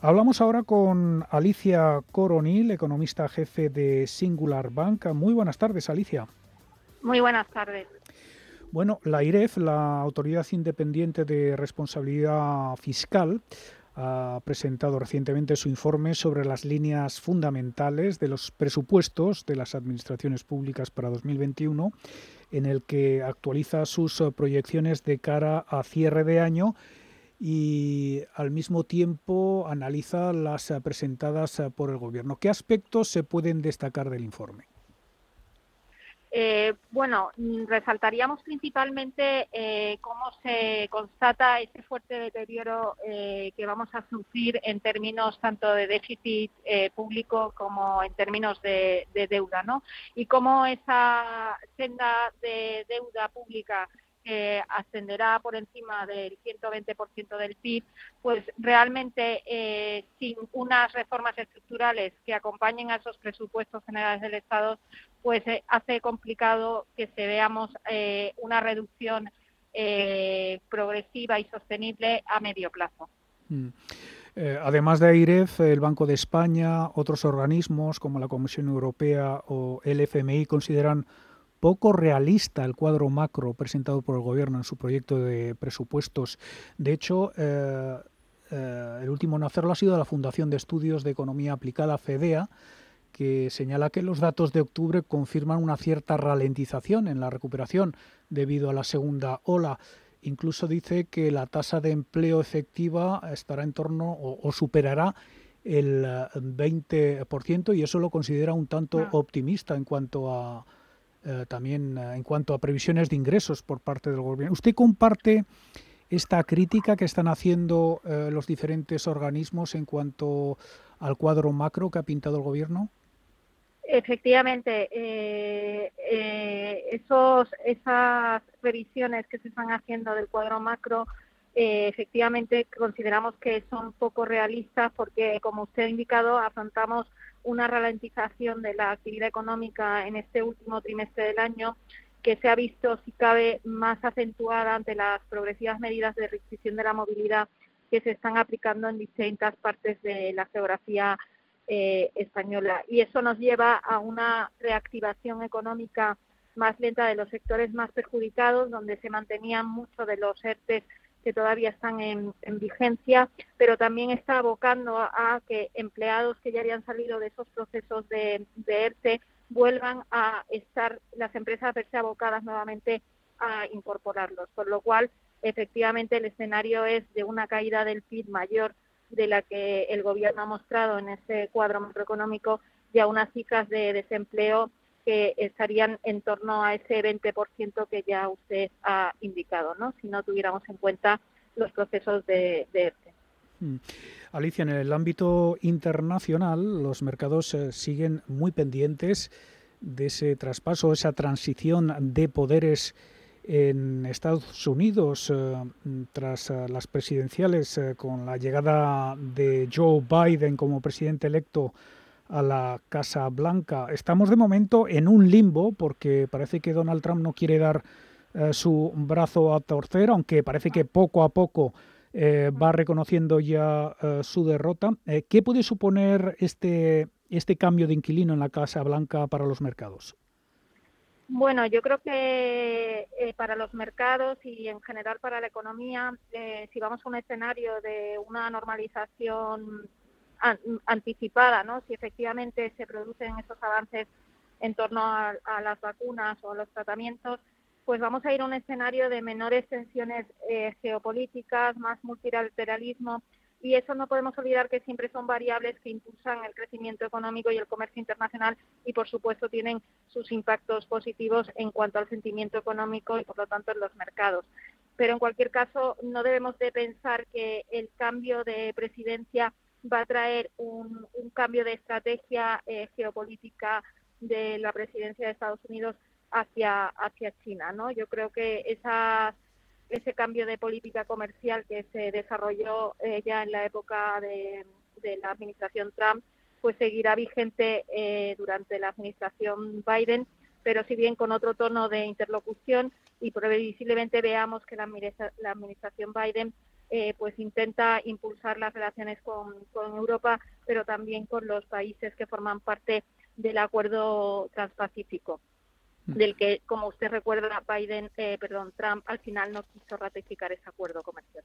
Hablamos ahora con Alicia Coronil, economista jefe de Singular Bank. Muy buenas tardes, Alicia. Muy buenas tardes. Bueno, la IREF, la Autoridad Independiente de Responsabilidad Fiscal, ha presentado recientemente su informe sobre las líneas fundamentales de los presupuestos de las administraciones públicas para 2021, en el que actualiza sus proyecciones de cara a cierre de año y al mismo tiempo analiza las eh, presentadas eh, por el Gobierno. ¿Qué aspectos se pueden destacar del informe? Eh, bueno, mm, resaltaríamos principalmente cómo se constata ese fuerte deterioro que vamos a sufrir en términos tanto de déficit público como en términos de, de, deuda, ¿no? Y cómo esa senda de deuda pública que ascenderá por encima del 120% del PIB, pues realmente eh, sin unas reformas estructurales que acompañen a esos presupuestos generales del Estado, pues eh, hace complicado que se veamos eh, una reducción progresiva y sostenible a medio plazo. Mm. además de AIREF, el Banco de España, otros organismos como la Comisión Europea o el FMI consideran poco realista el cuadro macro presentado por el Gobierno en su proyecto de presupuestos. De hecho, eh, eh, el último en hacerlo ha sido la Fundación de Estudios de Economía Aplicada, FEDEA, que señala que los datos de octubre confirman una cierta ralentización en la recuperación debido a la segunda ola. Incluso dice que la tasa de empleo efectiva estará en torno o, superará el 20% y eso lo considera un tanto ah. optimista en cuanto a, eh, también eh, en cuanto a previsiones de ingresos por parte del gobierno. ¿Usted comparte esta crítica que están haciendo eh, los diferentes organismos en cuanto al cuadro macro que ha pintado el gobierno? Efectivamente, esos, esas previsiones que se están haciendo del cuadro macro, efectivamente consideramos que son poco realistas porque, como usted ha indicado, afrontamos una ralentización de la actividad económica en este último trimestre del año que se ha visto, si cabe, más acentuada ante las progresivas medidas de restricción de la movilidad que se están aplicando en distintas partes de la geografía eh, española. Y eso nos lleva a una reactivación económica más lenta de los sectores más perjudicados, donde se mantenían muchos de los ERTES que todavía están en, vigencia, pero también está abocando a, que empleados que ya habían salido de esos procesos de, de ERTE vuelvan a estar las empresas a verse abocadas nuevamente a incorporarlos, por lo cual efectivamente el escenario es de una caída del PIB mayor de la que el gobierno ha mostrado en ese cuadro macroeconómico y a unas cifras de desempleo que estarían en torno a ese 20% que ya usted ha indicado, ¿no? Si no tuviéramos en cuenta los procesos de, ERTE. Mm. Alicia, en el ámbito internacional, los mercados eh, siguen muy pendientes de ese traspaso, esa transición de poderes en Estados Unidos eh, tras eh, las presidenciales con la llegada de Joe Biden como presidente electo a la Casa Blanca. Estamos de momento en un limbo porque parece que Donald Trump no quiere dar eh, su brazo a torcer, aunque parece que poco a poco eh, va reconociendo ya eh, su derrota. ¿Qué puede suponer este, este cambio de inquilino en la Casa Blanca para los mercados? Bueno, yo creo que para los mercados y en general para la economía, si vamos a un escenario de una normalización anticipada, ¿no? Si efectivamente se producen esos avances en torno a, las vacunas o a los tratamientos, pues vamos a ir a un escenario de menores tensiones eh, geopolíticas, más multilateralismo, y eso no podemos olvidar que siempre son variables que impulsan el crecimiento económico y el comercio internacional y por supuesto tienen sus impactos positivos en cuanto al sentimiento económico y por lo tanto en los mercados. Pero en cualquier caso no debemos de pensar que el cambio de presidencia va a traer un, cambio de estrategia eh, geopolítica de la presidencia de Estados Unidos hacia, hacia China. ¿no? Yo creo que esa, ese cambio de política comercial que se desarrolló eh, ya en la época de, la administración Trump, pues seguirá vigente eh, durante la administración Biden, pero si bien con otro tono de interlocución y previsiblemente veamos que la, la administración Biden eh, pues intenta impulsar las relaciones con, con Europa, pero también con los países que forman parte del acuerdo transpacífico mm. del que, como usted recuerda, Biden, eh, perdón, Trump al final no quiso ratificar ese acuerdo comercial.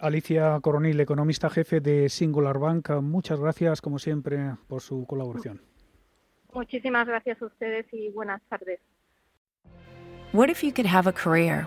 Alicia Coronil, economista jefe de Singular Bank, muchas gracias, como siempre, por su colaboración. Muchísimas gracias a ustedes y buenas tardes. What if you could have a career